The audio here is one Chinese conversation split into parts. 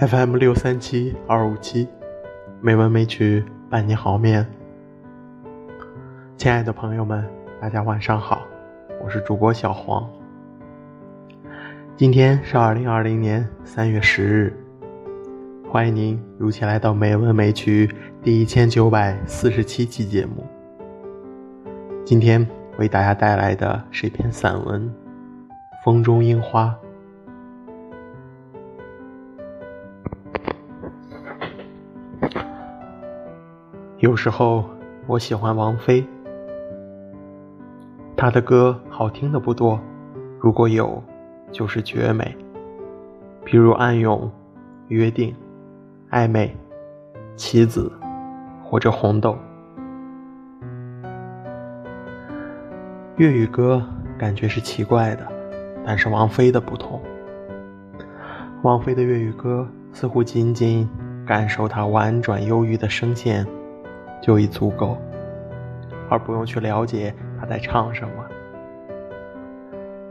FM 六三七二五七，美文美曲伴你好眠。亲爱的朋友们，大家晚上好，我是主播小黄。今天是二零二零年三月十日，欢迎您如期来到《美文美曲》第一千九百四十七期节目。今天为大家带来的是一篇散文《风中樱花》。有时候我喜欢王菲，她的歌好听的不多，如果有，就是绝美。比如《暗涌》《约定》《暧昧》《棋子》或者《红豆》。粤语歌感觉是奇怪的，但是王菲的不同。王菲的粤语歌似乎仅仅感受她婉转忧郁的声线。就已足够，而不用去了解他在唱什么。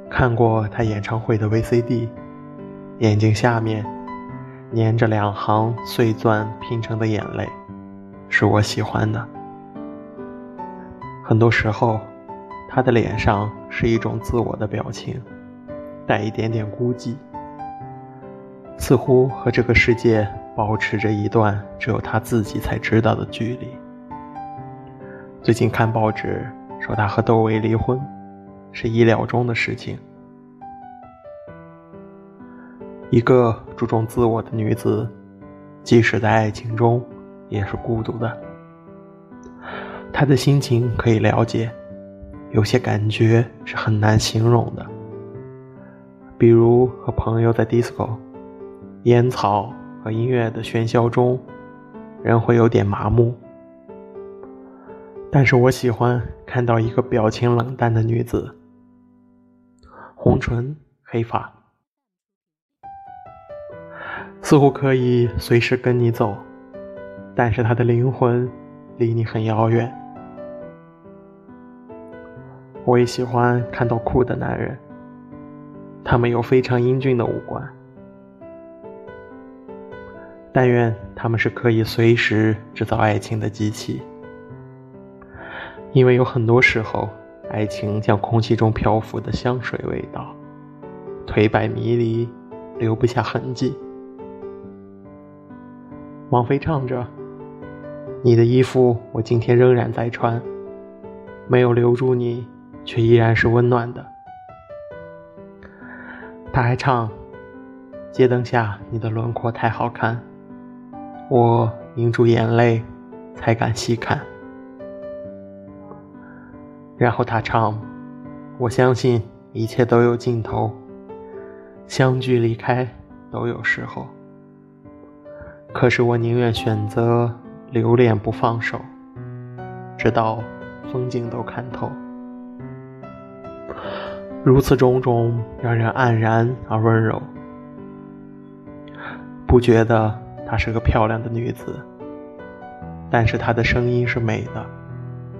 看过他演唱会的 VCD，眼睛下面粘着两行碎钻拼成的眼泪，是我喜欢的。很多时候，他的脸上是一种自我的表情，带一点点孤寂，似乎和这个世界保持着一段只有他自己才知道的距离。最近看报纸说他和窦唯离婚，是意料中的事情。一个注重自我的女子，即使在爱情中也是孤独的。她的心情可以了解，有些感觉是很难形容的。比如和朋友在 disco，烟草和音乐的喧嚣中，人会有点麻木。但是我喜欢看到一个表情冷淡的女子，红唇黑发，似乎可以随时跟你走，但是她的灵魂离你很遥远。我也喜欢看到酷的男人，他们有非常英俊的五官，但愿他们是可以随时制造爱情的机器。因为有很多时候，爱情像空气中漂浮的香水味道，颓败迷离，留不下痕迹。王菲唱着：“你的衣服我今天仍然在穿，没有留住你，却依然是温暖的。”他还唱：“街灯下你的轮廓太好看，我凝住眼泪，才敢细看。”然后他唱：“我相信一切都有尽头，相聚离开都有时候。可是我宁愿选择留恋不放手，直到风景都看透。如此种种，让人黯然而温柔。不觉得她是个漂亮的女子，但是她的声音是美的。”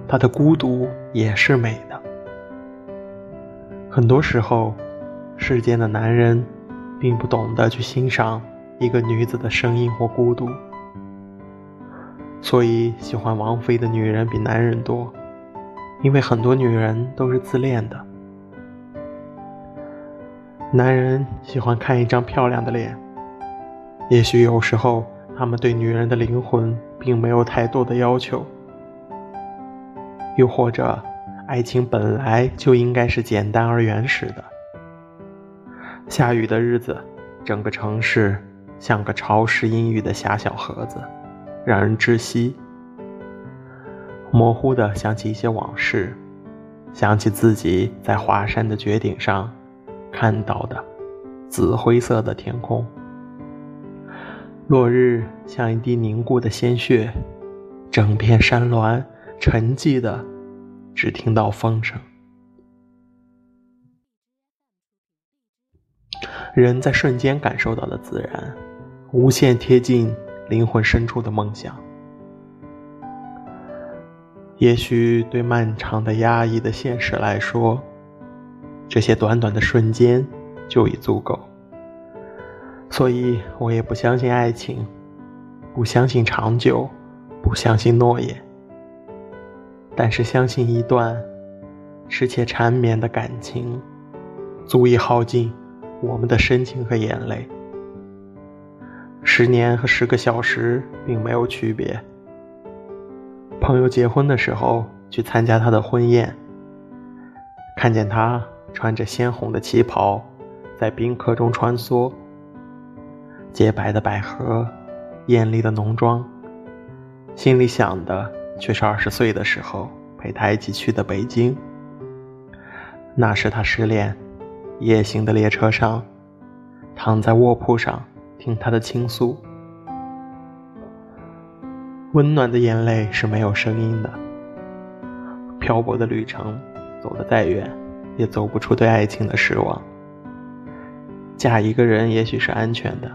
她的孤独也是美的。很多时候，世间的男人并不懂得去欣赏一个女子的声音或孤独，所以喜欢王菲的女人比男人多，因为很多女人都是自恋的。男人喜欢看一张漂亮的脸，也许有时候他们对女人的灵魂并没有太多的要求。又或者，爱情本来就应该是简单而原始的。下雨的日子，整个城市像个潮湿阴郁的狭小盒子，让人窒息。模糊的想起一些往事，想起自己在华山的绝顶上看到的紫灰色的天空。落日像一滴凝固的鲜血，整片山峦。沉寂的，只听到风声。人在瞬间感受到了自然，无限贴近灵魂深处的梦想。也许对漫长的压抑的现实来说，这些短短的瞬间就已足够。所以我也不相信爱情，不相信长久，不相信诺言，但是相信一段痴且缠绵的感情，足以耗尽我们的深情和眼泪。十年和十个小时并没有区别。朋友结婚的时候去参加他的婚宴，看见他穿着鲜红的旗袍，在宾客中穿梭。洁白的百合，艳丽的浓妆，心里想的却是二十岁的时候陪他一起去的北京。那时他失恋，夜行的列车上，躺在卧铺上听他的倾诉。温暖的眼泪是没有声音的。漂泊的旅程，走得再远，也走不出对爱情的失望。嫁一个人也许是安全的。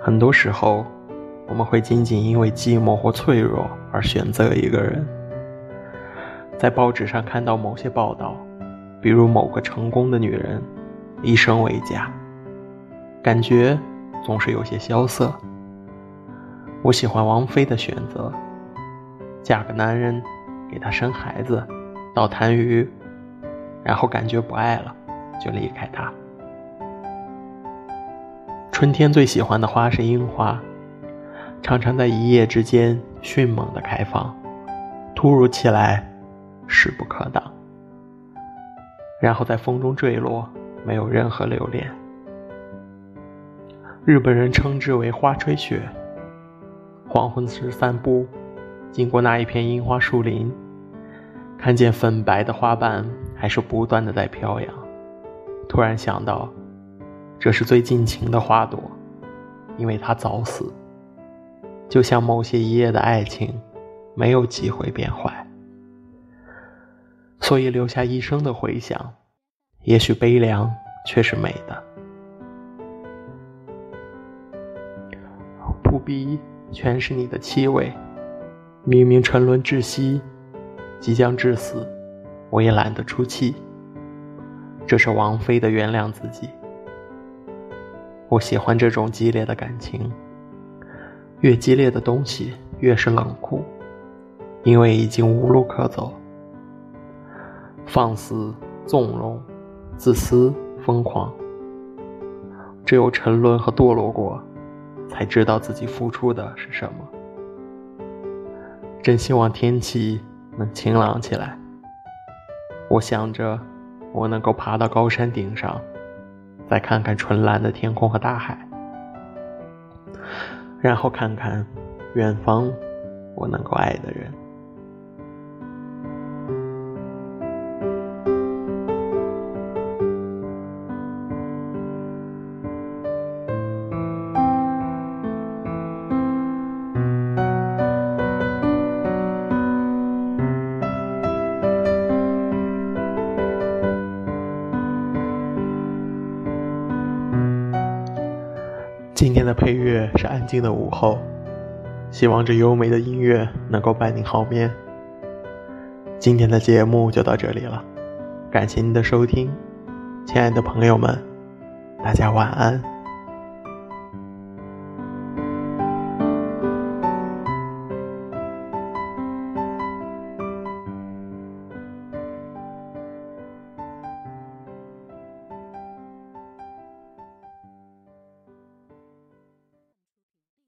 很多时候，我们会仅仅因为寂寞或脆弱而选择一个人。在报纸上看到某些报道，比如某个成功的女人一生为嫁，感觉总是有些萧瑟。我喜欢王菲的选择：嫁个男人，给他生孩子，倒痰盂，然后感觉不爱了，就离开他。春天最喜欢的花是樱花，常常在一夜之间迅猛的开放，突如其来，势不可挡，然后在风中坠落，没有任何留恋。日本人称之为花吹雪。黄昏时散步，经过那一片樱花树林，看见粉白的花瓣还是不断的在飘扬，突然想到。这是最尽情的花朵，因为它早死，就像某些一夜的爱情，没有机会变坏，所以留下一生的回响。也许悲凉，却是美的。不必，全是你的气味。明明沉沦窒息，即将致死，我也懒得出气。这是王菲的原谅自己。我喜欢这种激烈的感情，越激烈的东西越是冷酷，因为已经无路可走。放肆、纵容、自私、疯狂，只有沉沦和堕落过，才知道自己付出的是什么。真希望天气能晴朗起来。我想着，我能够爬到高山顶上。再看看纯蓝的天空和大海，然后看看远方我能够爱的人。今天的配乐是安静的午后，希望这优美的音乐能够伴你好眠。今天的节目就到这里了，感谢您的收听，亲爱的朋友们，大家晚安。